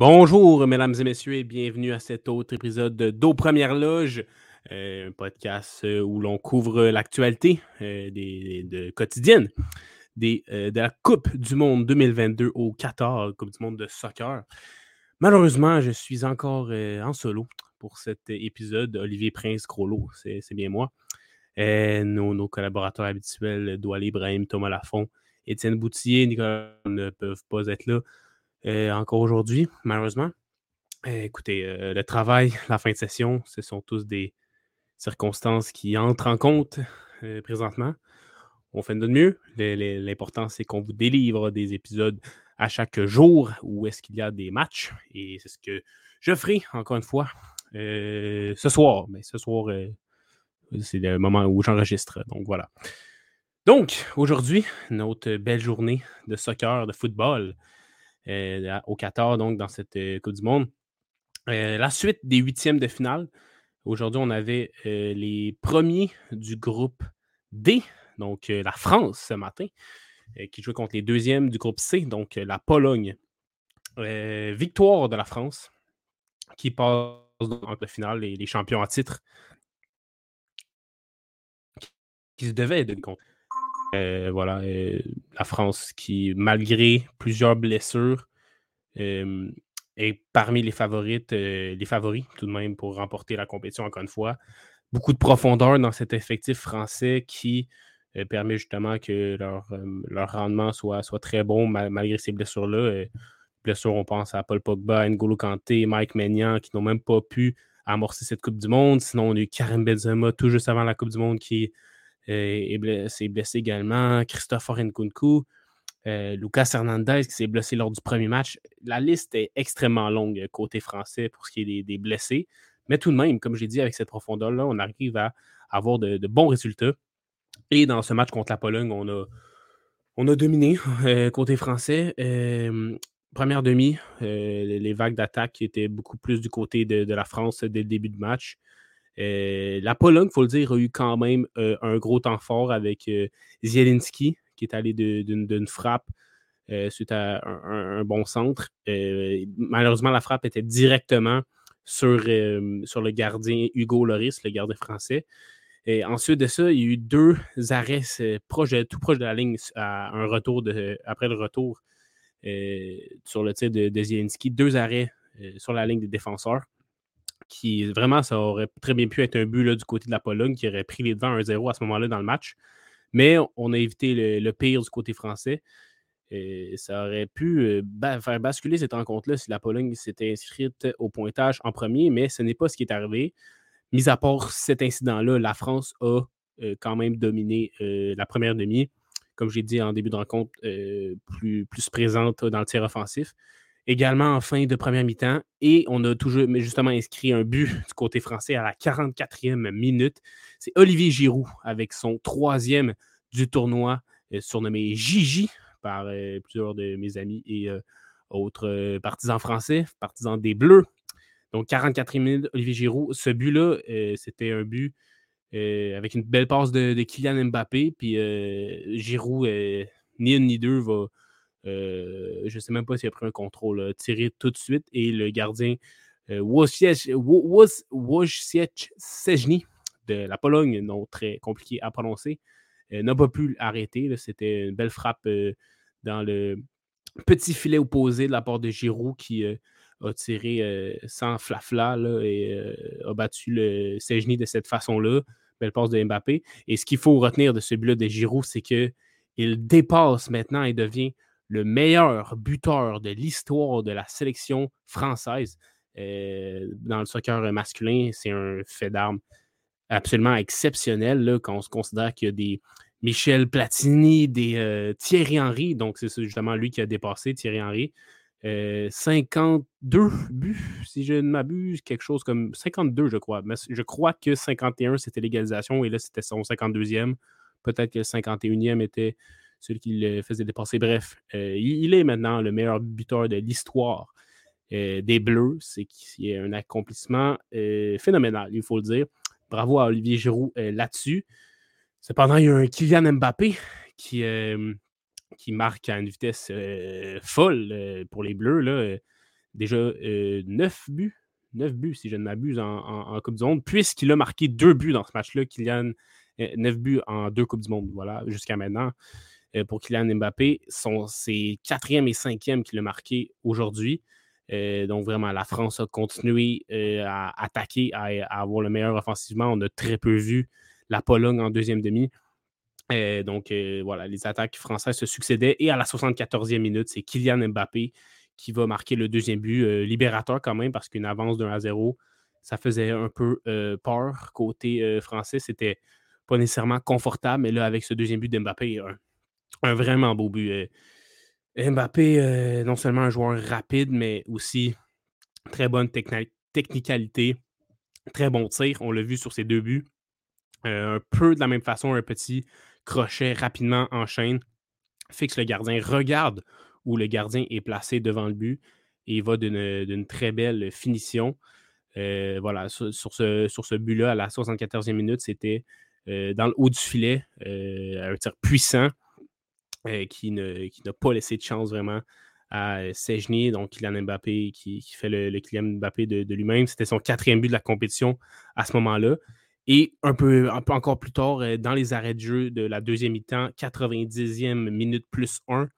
Bonjour, mesdames et messieurs, et bienvenue à cet autre épisode d'Aux Premières Loges, un podcast euh, où l'on couvre l'actualité euh, de quotidienne des, de la Coupe du Monde 2022 au Qatar, Coupe du Monde de soccer. Malheureusement, je suis encore en solo pour cet épisode. Olivier Prince-Crollo, c'est bien moi. Nos, collaborateurs habituels, Doual Ibrahim, Thomas Lafont, Étienne Boutillier, Nicolas ne peuvent pas être là. Euh, encore aujourd'hui, malheureusement. Euh, écoutez, euh, le travail, la fin de session, ce sont tous des circonstances qui entrent en compte présentement. On fait de notre mieux. L'important, c'est qu'on vous délivre des épisodes à chaque jour où est-ce qu'il y a des matchs. Et c'est ce que je ferai, encore une fois, ce soir. Mais ce soir, c'est le moment où j'enregistre. Donc voilà. Donc, aujourd'hui, notre belle journée de soccer, de football. Euh, au Qatar, donc dans cette euh, Coupe du Monde. Euh, la suite des huitièmes de finale. Aujourd'hui, on avait les premiers du groupe D, donc la France ce matin, qui jouait contre les deuxièmes du groupe C, donc la Pologne. victoire de la France, qui passe la finale, les, les champions à titre, qui se devaient de contre. Euh, voilà, euh, la France qui, malgré plusieurs blessures, est parmi les favorites, euh, les favoris tout de même pour remporter la compétition encore une fois. Beaucoup de profondeur dans cet effectif français qui permet justement que leur, leur rendement soit, soit, très bon malgré ces blessures-là. blessures, on pense à Paul Pogba, N'Golo Kanté, Mike Maignan qui n'ont même pas pu amorcer cette Coupe du Monde. Sinon, on a eu Karim Benzema tout juste avant la Coupe du Monde qui euh, s'est blessé également. Christopher Nkunku. Euh, Lucas Hernandez qui s'est blessé lors du premier match. La liste est extrêmement longue côté français pour ce qui est des, blessés. Mais tout de même, comme j'ai dit, avec cette profondeur-là, on arrive à avoir de, bons résultats. Et dans ce match contre la Pologne, on a, on a dominé euh, côté français. première demi, les vagues d'attaque étaient beaucoup plus du côté de, la France dès le début de match. Euh, la Pologne, il faut le dire, a eu quand même euh, un gros temps fort avec euh, Zielinski, qui est allé d'une frappe suite à un, bon centre. malheureusement, la frappe était directement sur, sur le gardien Hugo Loris, le gardien français. Et ensuite de ça, il y a eu deux arrêts tout proche de la ligne à un retour de, après le retour sur le tir de, de Zielinski. Deux arrêts sur la ligne des défenseurs qui vraiment, ça aurait très bien pu être un but là, du côté de la Pologne qui aurait pris les devants 1-0 à ce moment-là dans le match. Mais on a évité le, pire du côté français. Ça aurait pu euh, faire basculer cette rencontre-là si la Pologne s'était inscrite au pointage en premier, mais ce n'est pas ce qui est arrivé. Mis à part cet incident-là, la France a euh, quand même dominé euh, la première demi. Comme j'ai dit en début de rencontre, plus, plus présente dans le tir offensif également en fin de première mi-temps. Et on a toujours justement inscrit un but du côté français à la 44e minute. C'est Olivier Giroud avec son troisième du tournoi, euh, surnommé Gigi par euh, plusieurs de mes amis et euh, autres partisans français, partisans des Bleus. Donc 44e minute, Olivier Giroud. Ce but-là, c'était un but avec une belle passe de, de Kylian Mbappé. Puis Giroud, ni une ni deux, va euh, je ne sais même pas s'il a pris un contrôle. tiré tout de suite et le gardien euh, Wojciech Sejny de la Pologne, non très compliqué à prononcer, euh, n'a pas pu l'arrêter. C'était une belle frappe dans le petit filet opposé de la part de Giroud qui a tiré sans flafla et a battu le Sejny de cette façon-là. Belle passe de Mbappé. Et ce qu'il faut retenir de ce but-là de Giroud, c'est qu'il dépasse maintenant et devient le meilleur buteur de l'histoire de la sélection française euh, dans le soccer masculin. C'est un fait d'armes absolument exceptionnel là, quand on se considère qu'il y a des Michel Platini, des euh, Thierry Henry, donc c'est justement lui qui a dépassé Thierry Henry. 52 euh, buts, si je ne m'abuse, quelque chose comme 52, je crois. Mais je crois que 51, c'était l'égalisation et là, c'était son 52e. Peut-être que le 51e était celui qui le faisait dépasser. Bref, il, est maintenant le meilleur buteur de l'histoire des Bleus. C'est un accomplissement phénoménal, il faut le dire. Bravo à Olivier Giroud là-dessus. Cependant, il y a un Kylian Mbappé qui, qui marque à une vitesse folle pour les Bleus. Là. Déjà 9 buts. 9 buts, si je ne m'abuse, en, Coupe du Monde, puisqu'il a marqué deux buts dans ce match-là. Kylian, 9 buts en deux Coupes du Monde, voilà, jusqu'à maintenant. Pour Kylian Mbappé, c'est quatrième et cinquième qu'il a marqué aujourd'hui. donc, vraiment, la France a continué à attaquer, à, avoir le meilleur offensivement. On a très peu vu la Pologne en deuxième demi. donc, voilà, les attaques françaises se succédaient. Et à la 74e minute, c'est Kylian Mbappé qui va marquer le deuxième but, libérateur quand même, parce qu'une avance d'un à 0, ça faisait un peu peur côté français. C'était pas nécessairement confortable, mais là, avec ce deuxième but d'Mbappé, un, un vraiment beau but. Mbappé, non seulement un joueur rapide, mais aussi très bonne technicalité, très bon tir. On l'a vu sur ses deux buts. Euh, un peu de la même façon, un petit crochet rapidement en chaîne, fixe le gardien, regarde où le gardien est placé devant le but et il va d'une très belle finition. Euh, voilà, sur, ce, sur ce but-là, à la 74e minute, c'était euh, dans le haut du filet, un tir puissant qui n'a pas laissé de chance vraiment à Sejny, donc Kylian Mbappé qui, fait le, Kylian Mbappé de lui-même. C'était son quatrième but de la compétition à ce moment-là. Et un peu, encore plus tard, euh, dans les arrêts de jeu de la deuxième mi-temps, 90e minute plus 1,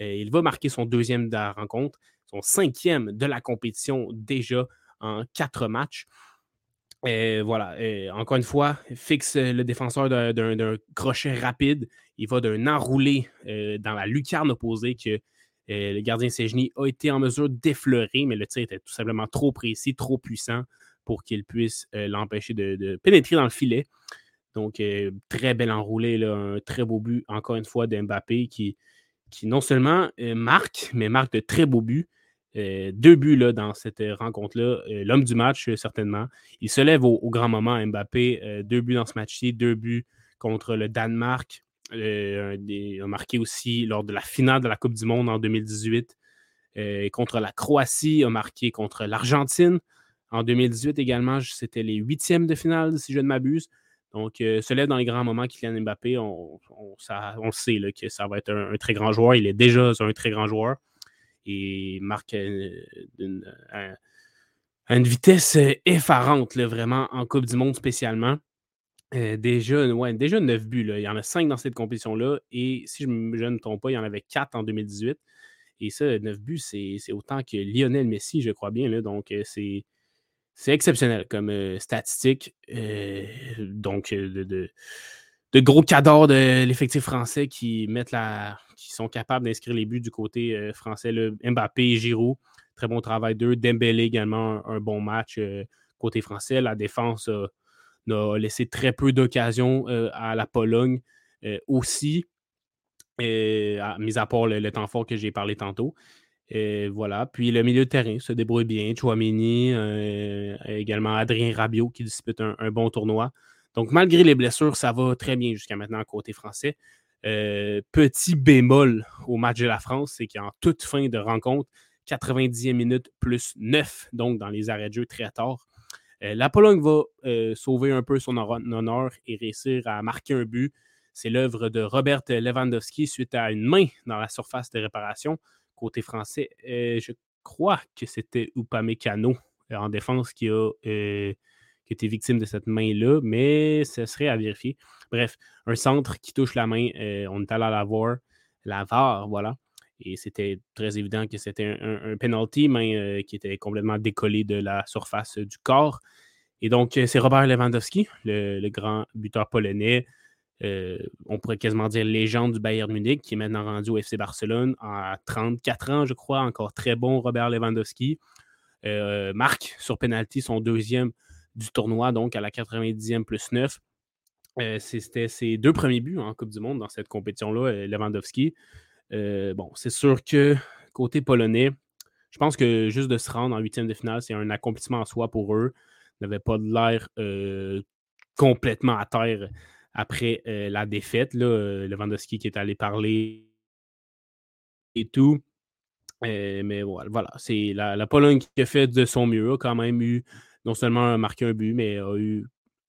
euh, il va marquer son deuxième de la rencontre, son cinquième de la compétition déjà en quatre matchs. Voilà, encore une fois, fixe le défenseur d'un crochet rapide. Il va d'un enroulé euh, dans la lucarne opposée que le gardien Sejny a été en mesure d'effleurer, mais le tir était tout simplement trop précis, trop puissant pour qu'il puisse euh, l'empêcher de, pénétrer dans le filet. Donc, euh, très bel enroulé, un très beau but, encore une fois, d'Mbappé qui, qui non seulement euh, marque, mais marque de très beaux buts. Deux buts là, dans cette rencontre-là. L'homme du match, certainement. Il se lève au, grand moment, Mbappé. deux buts dans ce match-ci, deux buts contre le Danemark. il a marqué aussi lors de la finale de la Coupe du Monde en 2018. contre la Croatie, il a marqué contre l'Argentine. En 2018 également, c'était les huitièmes de finale, si je ne m'abuse. Donc, euh, se lève dans les grands moments, Kylian Mbappé, on, on, le sait que ça va être un, très grand joueur. Il est déjà un très grand joueur et marque euh, une, une vitesse euh, effarante, vraiment, en Coupe du Monde spécialement. déjà, ouais, déjà 9 buts. Il y en a 5 dans cette compétition-là. Et si je, ne me trompe pas, il y en avait 4 en 2018. Et ça, 9 buts, c'est autant que Lionel Messi, je crois bien. Là, donc, c'est c'est exceptionnel comme euh, statistique. Euh, donc, euh, de, de, gros cadors de l'effectif français qui mettent la, qui sont capables d'inscrire les buts du côté français. Le Mbappé et Giroud, très bon travail d'eux. Dembélé également, un, bon match côté français. La défense a, laissé très peu d'occasions à la Pologne aussi, mis à part le temps fort que j'ai parlé tantôt. Et voilà. Puis le milieu de terrain se débrouille bien. Chouamini, euh, également Adrien Rabiot qui dispute un, bon tournoi. Donc, malgré les blessures, ça va très bien jusqu'à maintenant côté français. Euh, petit bémol au match de la France, c'est qu'en toute fin de rencontre, 90e minute plus 9, donc dans les arrêts de jeu très tard. Euh, la Pologne va sauver un peu son honneur et réussir à marquer un but. C'est l'œuvre de Robert Lewandowski suite à une main dans la surface de réparation côté français, euh, je crois que c'était Upamecano euh, en défense qui a euh, qui été victime de cette main-là, mais ce serait à vérifier. Bref, un centre qui touche la main, on est allé à la voir, la VAR, voilà. Et c'était très évident que c'était un, penalty, main qui était complètement décollée de la surface du corps. Et donc, c'est Robert Lewandowski, le, grand buteur polonais, euh, on pourrait quasiment dire légende du Bayern Munich, qui est maintenant rendu au FC Barcelone à 34 ans, je crois, encore très bon Robert Lewandowski. Euh, marque sur penalty son deuxième du tournoi, donc à la 90e plus 9. Euh, c'était ses deux premiers buts en Coupe du Monde dans cette compétition-là, Lewandowski. bon, c'est sûr que côté polonais, je pense que juste de se rendre en huitième de finale, c'est un accomplissement en soi pour eux. Ils n'avaient pas de l'air complètement à terre après la défaite. Là, Lewandowski qui est allé parler et tout. mais voilà, c'est la, Pologne qui a fait de son mieux, a quand même eu non seulement marqué un but, mais a eu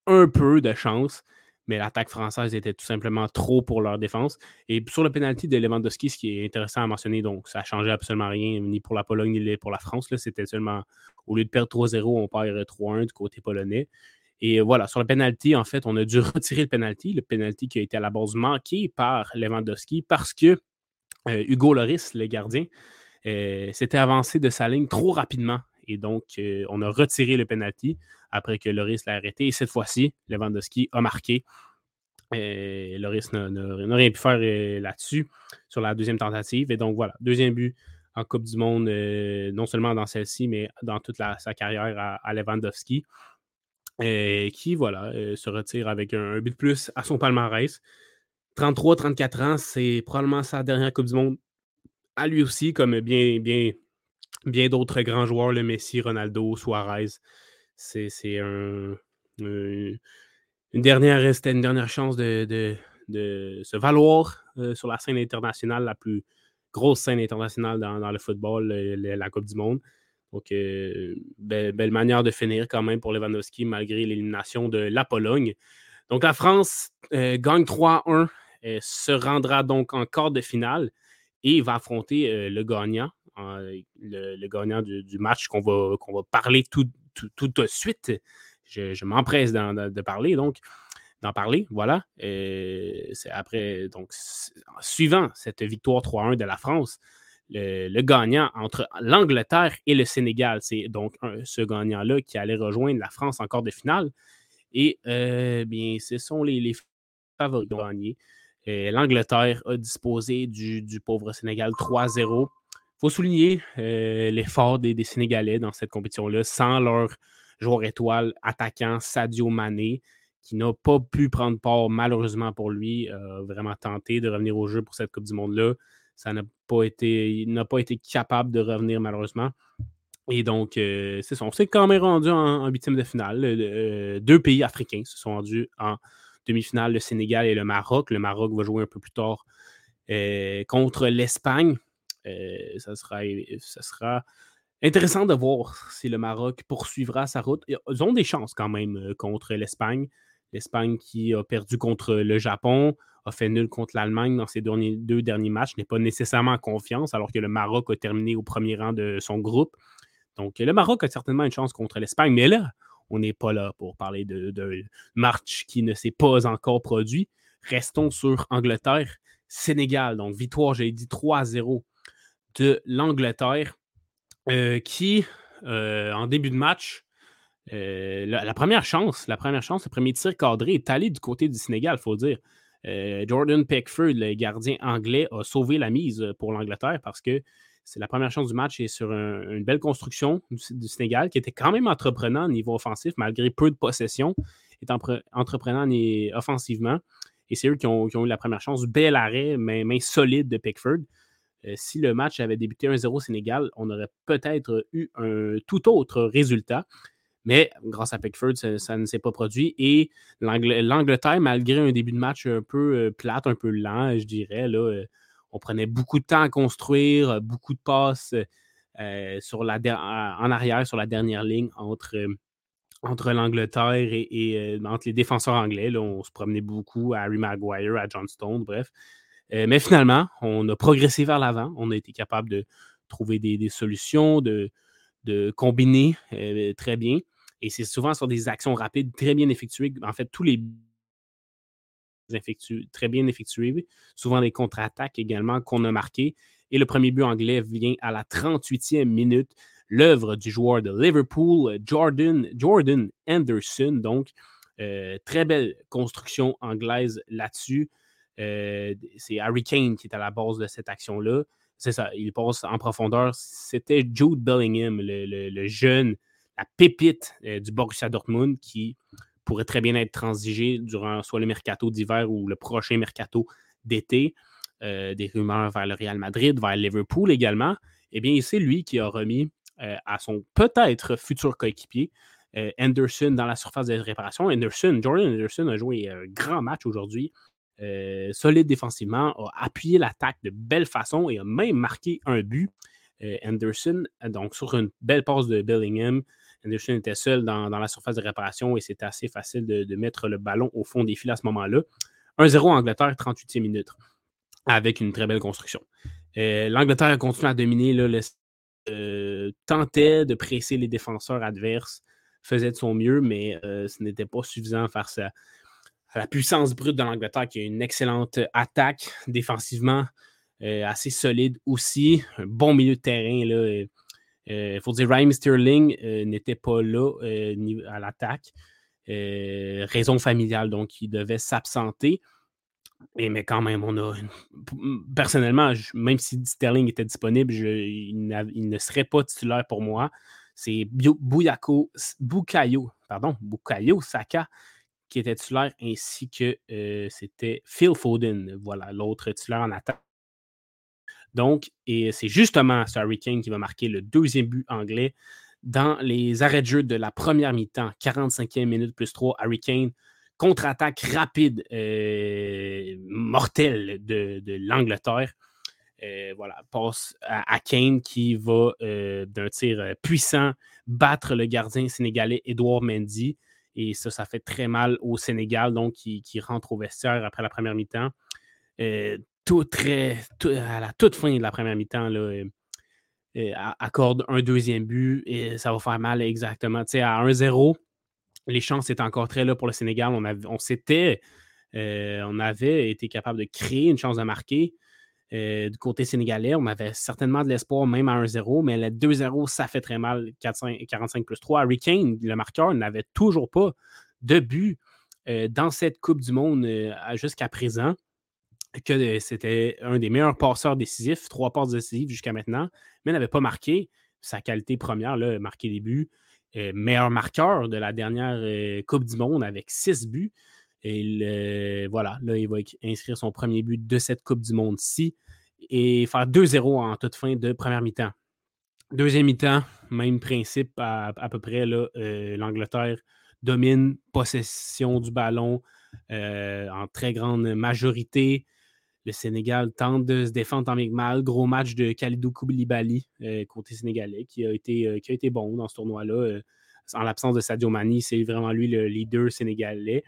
un peu de chance. Mais l'attaque française était tout simplement trop pour leur défense. Et sur le penalty de Lewandowski, ce qui est intéressant à mentionner, donc ça n'a changé absolument rien, ni pour la Pologne, ni pour la France. C'était seulement, au lieu de perdre 3-0, on perd 3-1 du côté polonais. Et voilà, sur le penalty, en fait, on a dû retirer le penalty, le penalty qui a été à la base manqué par Lewandowski parce que euh, Hugo Loris, le gardien, euh, s'était avancé de sa ligne trop rapidement. Et donc, euh, on a retiré le penalty après que Loris l'a arrêté. Et cette fois-ci, Lewandowski a marqué. Et Loris n'a rien pu faire là-dessus sur la deuxième tentative. Et donc, voilà, deuxième but en Coupe du Monde, non seulement dans celle-ci, mais dans toute sa carrière à, Lewandowski. qui, voilà, se retire avec un, un, but de plus à son palmarès. 33-34 ans, c'est probablement sa dernière Coupe du Monde à lui aussi, comme bien, bien, bien d'autres grands joueurs, le Messi, Ronaldo, Suarez. C'est un, une, dernière, chance de, se valoir euh, sur la scène internationale, la plus grosse scène internationale dans, le football, la Coupe du Monde. Donc, euh, belle, manière de finir quand même pour Lewandowski, malgré l'élimination de la Pologne. Donc, la France euh, gagne 3-1 se rendra donc en quart de finale et va affronter euh, le gagnant, le, gagnant du, match qu'on va, va parler tout, de suite. Je, m'empresse de parler, donc d'en parler, voilà. c'est après, donc, suivant cette victoire 3-1 de la France, le, gagnant entre l'Angleterre et le Sénégal, c'est donc ce gagnant-là qui allait rejoindre la France en quart de finale. Et euh, bien, ce sont les, les favoris gagnés. L'Angleterre a disposé du, pauvre Sénégal 3-0. Il faut souligner euh, l'effort des, Sénégalais dans cette compétition-là, sans leur joueur étoile attaquant Sadio Mané, qui n'a pas pu prendre part, malheureusement pour lui, euh, vraiment tenté de revenir au jeu pour cette Coupe du Monde-là. Ça n'a pas été, il n'a pas été capable de revenir, malheureusement. Et donc, euh, c'est ça. On s'est quand même rendu en huitième de finale. deux pays africains se sont rendus en demi-finale, le Sénégal et le Maroc. Le Maroc va jouer un peu plus tard euh, contre l'Espagne. Euh, sera, ça sera intéressant de voir si le Maroc poursuivra sa route. Ils ont des chances quand même euh, contre l'Espagne. L'Espagne qui a perdu contre le Japon, a fait nul contre l'Allemagne dans ses deux derniers matchs, n'est pas nécessairement en confiance, alors que le Maroc a terminé au premier rang de son groupe. Donc, le Maroc a certainement une chance contre l'Espagne, mais là, on n'est pas là pour parler de, match qui ne s'est pas encore produit. Restons sur Angleterre, Sénégal. Donc, victoire, j'ai dit 3-0 de l'Angleterre, euh, qui, euh, en début de match, euh, la, première chance, la première chance, le premier tir cadré est allé du côté du Sénégal, il faut dire. Jordan Pickford, le gardien anglais, a sauvé la mise pour l'Angleterre parce que c'est la première chance du match et sur une belle construction du, Sénégal qui était quand même entreprenant au niveau offensif, malgré peu de possession, est entreprenant offensivement. Et c'est eux qui ont, eu la première chance. Bel arrêt, main, main solide de Pickford. Euh, si le match avait débuté 1-0 Sénégal, on aurait peut-être eu un tout autre résultat. Mais grâce à Pickford, ça, ne s'est pas produit. Et l'Angleterre, malgré un début de match un peu euh, plate, un peu lent, je dirais, là, euh, on prenait beaucoup de temps à construire, beaucoup de passes sur la en arrière sur la dernière ligne entre, entre l'Angleterre et, entre les défenseurs anglais. on se promenait beaucoup à Harry Maguire, à Johnstone, bref. Mais finalement, on a progressé vers l'avant. On a été capable de trouver des, solutions, de, combiner très bien. Et c'est souvent sur des actions rapides très bien effectuées. En fait, tous les très bien effectué, souvent des contre-attaques également qu'on a marqué. Et le premier but anglais vient à la 38e minute, l'œuvre du joueur de Liverpool, Jordan, Jordan Anderson. Donc, euh, très belle construction anglaise là-dessus. Euh, c'est Harry Kane qui est à la base de cette action-là. C'est ça, il passe en profondeur. C'était Jude Bellingham, le, jeune, la pépite euh, du Borussia Dortmund qui pourrait très bien être transigé durant soit le mercato d'hiver ou le prochain mercato d'été. Euh, des rumeurs vers le Real Madrid, vers Liverpool également. Eh bien, c'est lui qui a remis à son peut-être futur coéquipier Anderson dans la surface de réparation. Anderson, Jordan Anderson a joué un grand match aujourd'hui. Solide défensivement, a appuyé l'attaque de belle façon et a même marqué un but. Anderson, donc sur une belle passe de Bellingham, Anderson était seul dans, la surface de réparation et c'était assez facile de, mettre le ballon au fond des fils à ce moment-là. 1-0 Angleterre, 38e minute, avec une très belle construction. Euh, L'Angleterre a continué à dominer, là, euh, tentait de presser les défenseurs adverses, faisait de son mieux, mais euh, ce n'était pas suffisant face à, la puissance brute de l'Angleterre qui a une excellente attaque défensivement, assez solide aussi. Un bon milieu de terrain. Il faut dire, Ryan Sterling n'était pas là à l'attaque. raison familiale, donc il devait s'absenter. Mais quand même, on a. Personnellement, même si Sterling était disponible, il, ne serait pas titulaire pour moi. C'est Bukayo, pardon, Bukayo Saka qui était titulaire, ainsi que c'était Phil Foden, voilà, l'autre titulaire en attaque. Donc, et c'est justement Harry Kane qui va marquer le deuxième but anglais dans les arrêts de jeu de la première mi-temps, 45e minute plus 3. Harry Kane contre-attaque rapide, mortelle de, l'Angleterre. Euh, voilà, passe à, Kane qui va d'un tir puissant battre le gardien sénégalais Edouard Mendy. Et ça, ça fait très mal au Sénégal, donc qui, rentre au vestiaire après la première mi-temps. tout très, à la toute fin de la première mi-temps, accorde un deuxième but et ça va faire mal exactement. Tu à 1-0, les chances étaient encore très là pour le Sénégal. On, s'était, euh, on avait été capable de créer une chance de marquer. Euh, du côté sénégalais, on avait certainement de l'espoir, même à 1-0, mais le 2-0, ça fait très mal. 45 plus 3. Harry Kane, le marqueur, n'avait toujours pas de but euh, dans cette Coupe du Monde jusqu'à présent. Que c'était un des meilleurs passeurs décisifs, trois passes décisives jusqu'à maintenant, mais n'avait pas marqué. Sa qualité première, là, marquer des buts. Euh, meilleur marqueur de la dernière euh, Coupe du Monde avec six buts. Et voilà, là, il va inscrire son premier but de cette Coupe du Monde-ci et faire 2-0 en toute fin de première mi-temps. Deuxième mi-temps, même principe à, peu près. Euh, L'Angleterre domine possession du ballon en très grande majorité. Le Sénégal tente de se défendre tant bien mal. Gros match de Khalidou Koulibaly, euh, côté sénégalais, qui a été, euh, qui a été bon dans ce tournoi-là. Euh, en l'absence de Sadio Mani, c'est vraiment lui le leader sénégalais.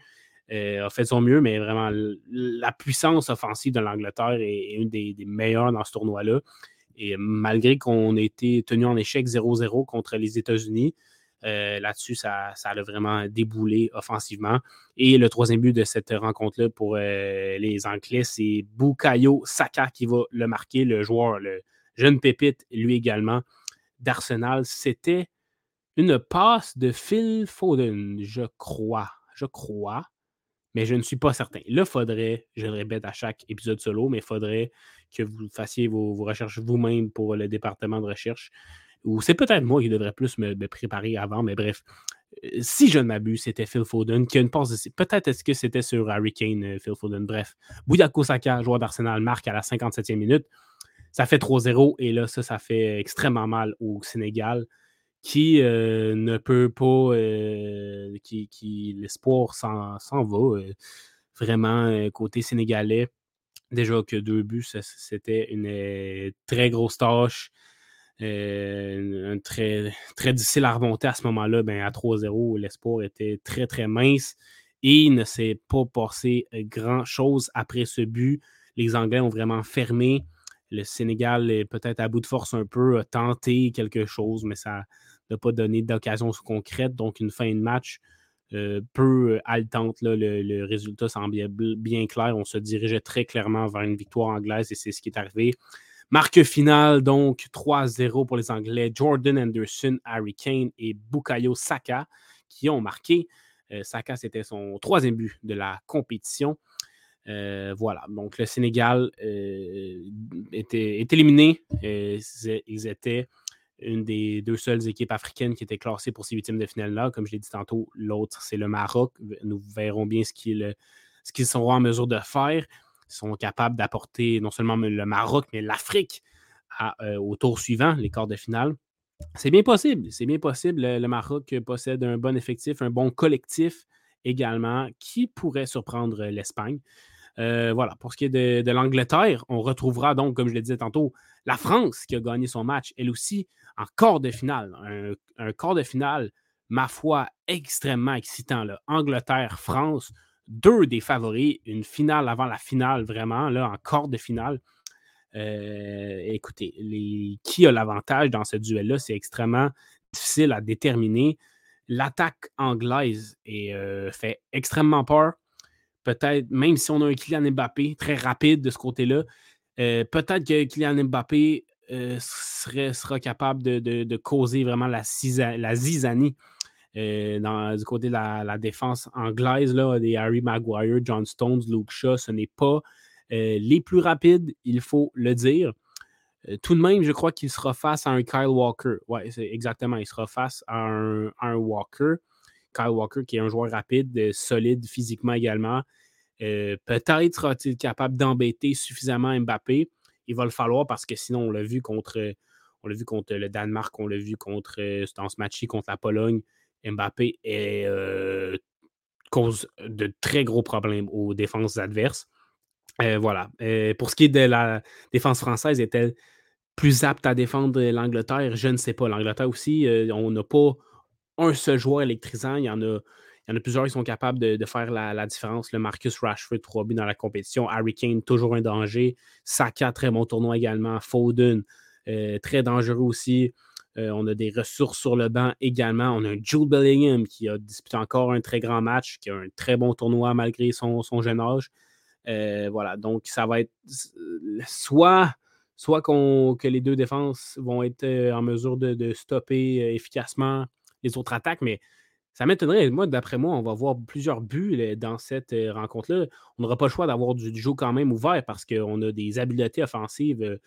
A fait son mieux, mais vraiment la puissance offensive de l'Angleterre est, une des, meilleures dans ce tournoi-là. Et malgré qu'on ait été tenu en échec 0-0 contre les États-Unis, euh, là-dessus, ça, ça, a vraiment déboulé offensivement. Et le troisième but de cette rencontre-là pour euh, les Anglais, c'est Bukayo Saka qui va le marquer, le joueur, le jeune pépite, lui également, d'Arsenal. C'était une passe de Phil Foden, je crois. Je crois. Mais je ne suis pas certain. Là, il faudrait, je le répète à chaque épisode solo, mais il faudrait que vous fassiez vos recherches vous-même pour le département de recherche ou c'est peut-être moi qui devrais plus me, préparer avant, mais bref. Euh, si je ne m'abuse, c'était Phil Foden qui a une passe Peut-être est-ce que c'était sur Harry Kane, euh, Phil Foden. Bref. Bouyako Saka, joueur d'Arsenal, marque à la 57e minute. Ça fait 3-0 et là, ça, ça fait extrêmement mal au Sénégal qui euh, ne peut pas, qui, qui l'espoir s'en va. vraiment, côté sénégalais, déjà que deux buts, c'était une très grosse tâche. Euh, très, très difficile à remonter à ce moment-là. Ben, à 3-0, l'espoir était très, très mince et il ne s'est pas passé euh, grand-chose après ce but. Les Anglais ont vraiment fermé. Le Sénégal est peut-être à bout de force un peu, a tenté quelque chose, mais ça n'a pas donné d'occasion concrète. Donc, une fin de match euh, peu haletante. Le, le, résultat semblait bien clair. On se dirigeait très clairement vers une victoire anglaise et c'est ce qui est arrivé. Marque finale, donc 3-0 pour les Anglais. Jordan Anderson, Harry Kane et Bukayo Saka qui ont marqué. Euh, Saka, c'était son troisième but de la compétition. Euh, voilà, donc le Sénégal était, est éliminé. ils étaient une des deux seules équipes africaines qui étaient classées pour ces huitièmes de finale-là. Comme je l'ai dit tantôt, l'autre, c'est le Maroc. Nous verrons bien ce qu'ils, seront en mesure de faire sont capables d'apporter non seulement le Maroc, mais l'Afrique euh, au tour suivant, les quarts de finale. c'est bien possible. C'est bien possible. Le, Maroc possède un bon effectif, un bon collectif également qui pourrait surprendre l'Espagne. Euh, voilà, pour ce qui est de, l'Angleterre, on retrouvera donc, comme je le disais tantôt, la France qui a gagné son match, elle aussi, en quart de finale. Un, quart de finale, ma foi, extrêmement excitant. Angleterre-France, deux des favoris, une finale avant la finale, vraiment, là, en quart de finale. Euh, écoutez, qui a l'avantage dans ce duel-là, c'est extrêmement difficile à déterminer. L'attaque anglaise est, euh, fait extrêmement peur. Peut-être, même si on a un Kylian Mbappé très rapide de ce côté-là, euh, peut-être que Kylian Mbappé serait, sera capable de, causer vraiment la, zizanie dans, du côté de la, défense anglaise, là, des Harry Maguire, John Stones, Luke Shaw. Ce n'est pas euh, les plus rapides, il faut le dire. Euh, tout de même, je crois qu'il sera face à un Kyle Walker. Oui, exactement. Il sera face à un, Walker. Kyle Walker, qui est un joueur rapide, euh, solide physiquement également. Peut-être sera-t-il capable d'embêter suffisamment Mbappé. Il va le falloir parce que sinon, on l'a vu contre, on l'a vu contre le Danemark, on l'a vu contre, dans ce match-ci contre la Pologne. Mbappé est, cause de très gros problèmes aux défenses adverses. Euh, voilà. Euh, pour ce qui est de la défense française, est-elle plus apte à défendre l'Angleterre? Je ne sais pas. L'Angleterre aussi, euh, on n'a pas un seul joueur électrisant. Il y en a, il y en a plusieurs qui sont capables de, faire la, différence. Le Marcus Rashford, 3 buts dans la compétition. Harry Kane, toujours un danger. Saka, très bon tournoi également. Foden, très dangereux aussi. on a des ressources sur le banc également. On a un Jude Bellingham qui a disputé encore un très grand match, qui a un très bon tournoi malgré son jeune âge. Euh, voilà, donc ça va être soit, soit que les deux défenses vont être euh, en mesure de, stopper euh, efficacement les autres attaques, mais ça m'étonnerait. Moi, d'après moi, on va voir plusieurs buts dans cette rencontre-là. On n'aura pas le choix d'avoir du, jeu quand même ouvert parce qu'on a des habiletés offensives,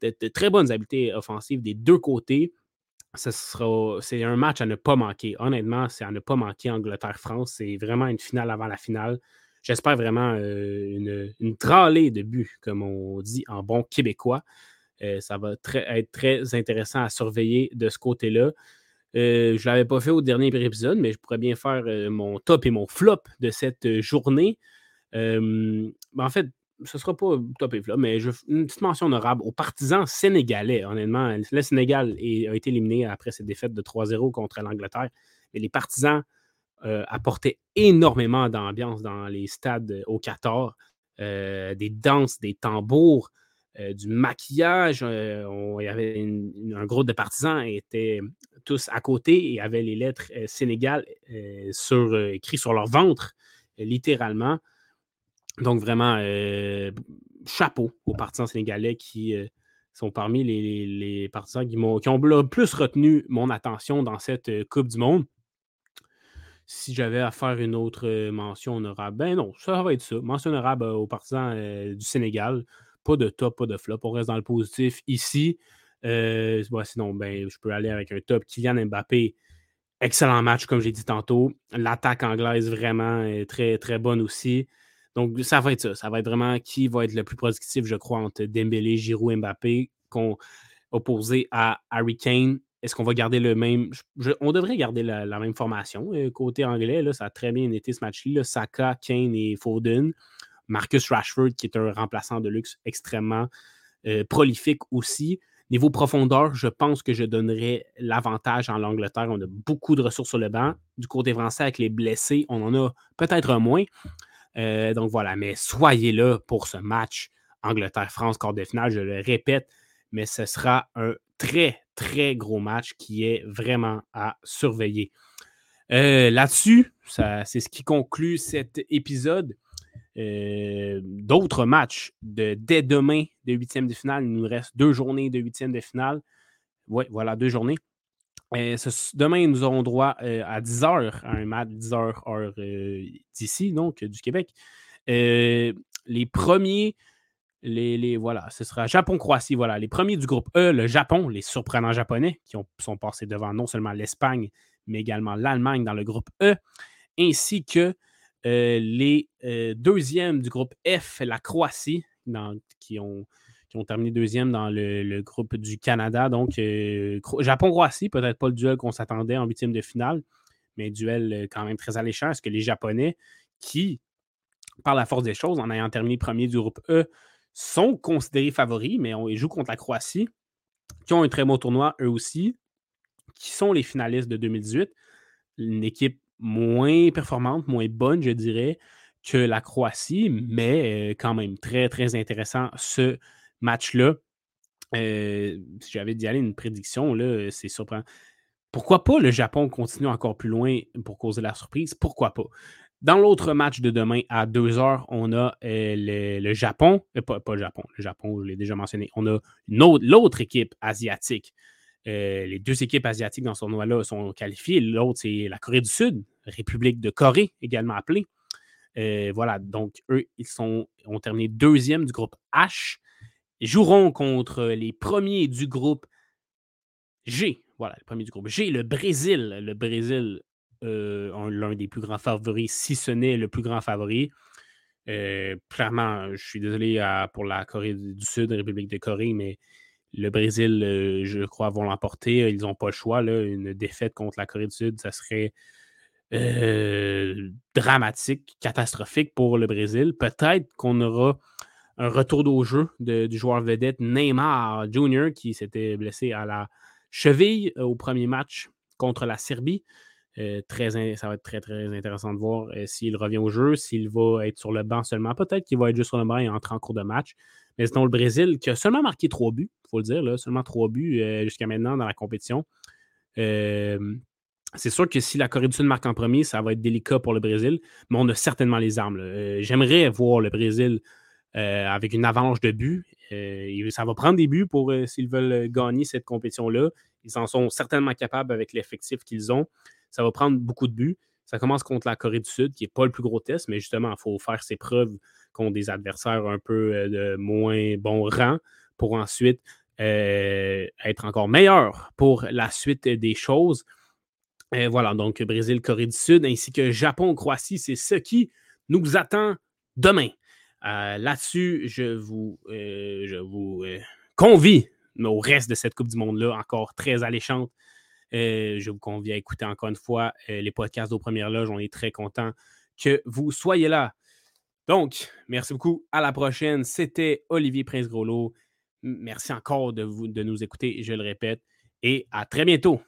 de, très bonnes habiletés offensives des deux côtés. c'est un match à ne pas manquer. Honnêtement, c'est à ne pas manquer Angleterre-France. C'est vraiment une finale avant la finale. J'espère vraiment euh, une, tralée de buts, comme on dit en bon québécois. Euh, ça va être très intéressant à surveiller de ce côté-là. Euh, je ne l'avais pas fait au dernier épisode, mais je pourrais bien faire mon top et mon flop de cette journée. Ben, en fait, ce ne sera pas top et flop, mais une petite mention honorable aux partisans sénégalais. Honnêtement, le Sénégal a été éliminé après cette défaite de 3-0 contre l'Angleterre. Les partisans euh, apportait énormément d'ambiance dans les stades au Qatar. Euh, des danses, des tambours, euh, du maquillage. il y avait un groupe de partisans étaient tous à côté et avaient les lettres Sénégal sur, écrites sur leur ventre, littéralement. Donc, vraiment, chapeau aux partisans sénégalais qui sont parmi les, partisans qui, ont le plus retenu mon attention dans cette Coupe du Monde si j'avais à faire une autre euh, mention honorable, ben non, ça va être ça. Mention honorable euh, aux partisans euh, du Sénégal. Pas de top, pas de flop. On reste dans le positif ici. sinon, ben, je peux aller avec un top. Kylian Mbappé, excellent match, comme j'ai dit tantôt. L'attaque anglaise, vraiment, est très, très bonne aussi. Donc, ça va être ça. Ça va être vraiment qui va être le plus productif, je crois, entre Dembélé, Giroud, Mbappé, opposé à Harry Kane est-ce qu'on va garder le même? on devrait garder la, même formation. Euh, côté anglais, là, ça a très bien été ce match-là. Saka, Kane et Foden. Marcus Rashford, qui est un remplaçant de luxe extrêmement euh, prolifique aussi. Niveau profondeur, je pense que je donnerais l'avantage en Angleterre. On a beaucoup de ressources sur le banc. Du côté français, avec les blessés, on en a peut-être moins. Euh, donc voilà, mais soyez là pour ce match Angleterre-France, quart de finale. Je le répète, mais ce sera un très, très gros match qui est vraiment à surveiller. Euh, là-dessus, c'est ce qui conclut cet épisode. Euh, d'autres matchs de, dès demain de huitième de finale. Il nous reste deux journées de huitième de finale. Oui, voilà, deux journées. Euh, demain, nous aurons droit à 10h à un match, 10h heure d'ici, donc du Québec. les premiers les, voilà, ce sera Japon-Croatie. Voilà, les premiers du groupe E, le Japon, les surprenants japonais, qui ont, sont passés devant non seulement l'Espagne, mais également l'Allemagne dans le groupe E, ainsi que euh, les euh, deuxièmes du groupe F, la Croatie, qui, ont, qui ont terminé deuxième dans le, groupe du Canada. Donc, Japon-Croatie, peut-être pas le duel qu'on s'attendait en huitième de finale, mais duel quand même très alléchant. Est-ce que les Japonais, qui, par la force des choses, en ayant terminé premier du groupe E, sont considérés favoris, mais on joue contre la Croatie, qui ont un très bon tournoi eux aussi, qui sont les finalistes de 2018. Une équipe moins performante, moins bonne, je dirais, que la Croatie, mais euh, quand même très, très intéressant ce match-là. Euh, si j'avais d'y aller une prédiction, là, c'est surprenant. Pourquoi pas le Japon continue encore plus loin pour causer la surprise? Pourquoi pas? Dans l'autre match de demain à 2 heures, on a euh, le, Japon, pas, pas, le Japon, le Japon, je l'ai déjà mentionné, on a l'autre équipe asiatique. les deux équipes asiatiques dans ce tournoi-là sont qualifiées. L'autre, c'est la Corée du Sud, République de Corée, également appelée. Euh, voilà, donc eux, ils ont terminé deuxième du groupe H. Ils joueront contre les premiers du groupe G. Voilà, le premier du groupe G, le Brésil. Le Brésil, euh, l'un des plus grands favoris, si ce n'est le plus grand favori. Euh, clairement, je suis désolé pour la Corée du Sud, la République de Corée, mais le Brésil, je crois, vont l'emporter. Ils n'ont pas le choix. Une défaite contre la Corée du Sud, ça serait euh, dramatique, catastrophique pour le Brésil. Peut-être qu'on aura un retour au jeu du joueur vedette Neymar Jr. qui s'était blessé à la cheville euh, au premier match contre la Serbie. Euh, très, ça va être très, très intéressant de voir s'il revient au jeu, s'il va être sur le banc seulement. Peut-être qu'il va être juste sur le banc et entrer en cours de match. Mais sinon, le Brésil, qui a seulement marqué trois buts, il faut le dire, là, seulement trois buts jusqu'à maintenant dans la compétition. C'est sûr que si la Corée du Sud marque en premier, ça va être délicat pour le Brésil, mais on a certainement les armes. Euh, j'aimerais voir le Brésil euh, avec une avalanche de buts. Euh, ça va prendre des buts pour s'ils veulent gagner cette compétition-là. Ils en sont certainement capables avec l'effectif qu'ils ont. Ça va prendre beaucoup de buts. Ça commence contre la Corée du Sud, qui n'est pas le plus gros test, mais justement, il faut faire ses preuves contre des adversaires un peu de moins bon rang pour ensuite être encore meilleur pour la suite des choses voilà, donc Brésil, Corée du Sud, ainsi que Japon, Croatie, c'est ce qui nous attend demain. Euh, là-dessus, je vous, euh, euh, convie au reste de cette Coupe du Monde-là, encore très alléchante. je vous convie à écouter encore une fois les podcasts aux premières loges. On est très content que vous soyez là. Donc, merci beaucoup. À la prochaine. C'était Olivier Prince-Groslo. Merci encore de nous écouter, je le répète. Et à très bientôt.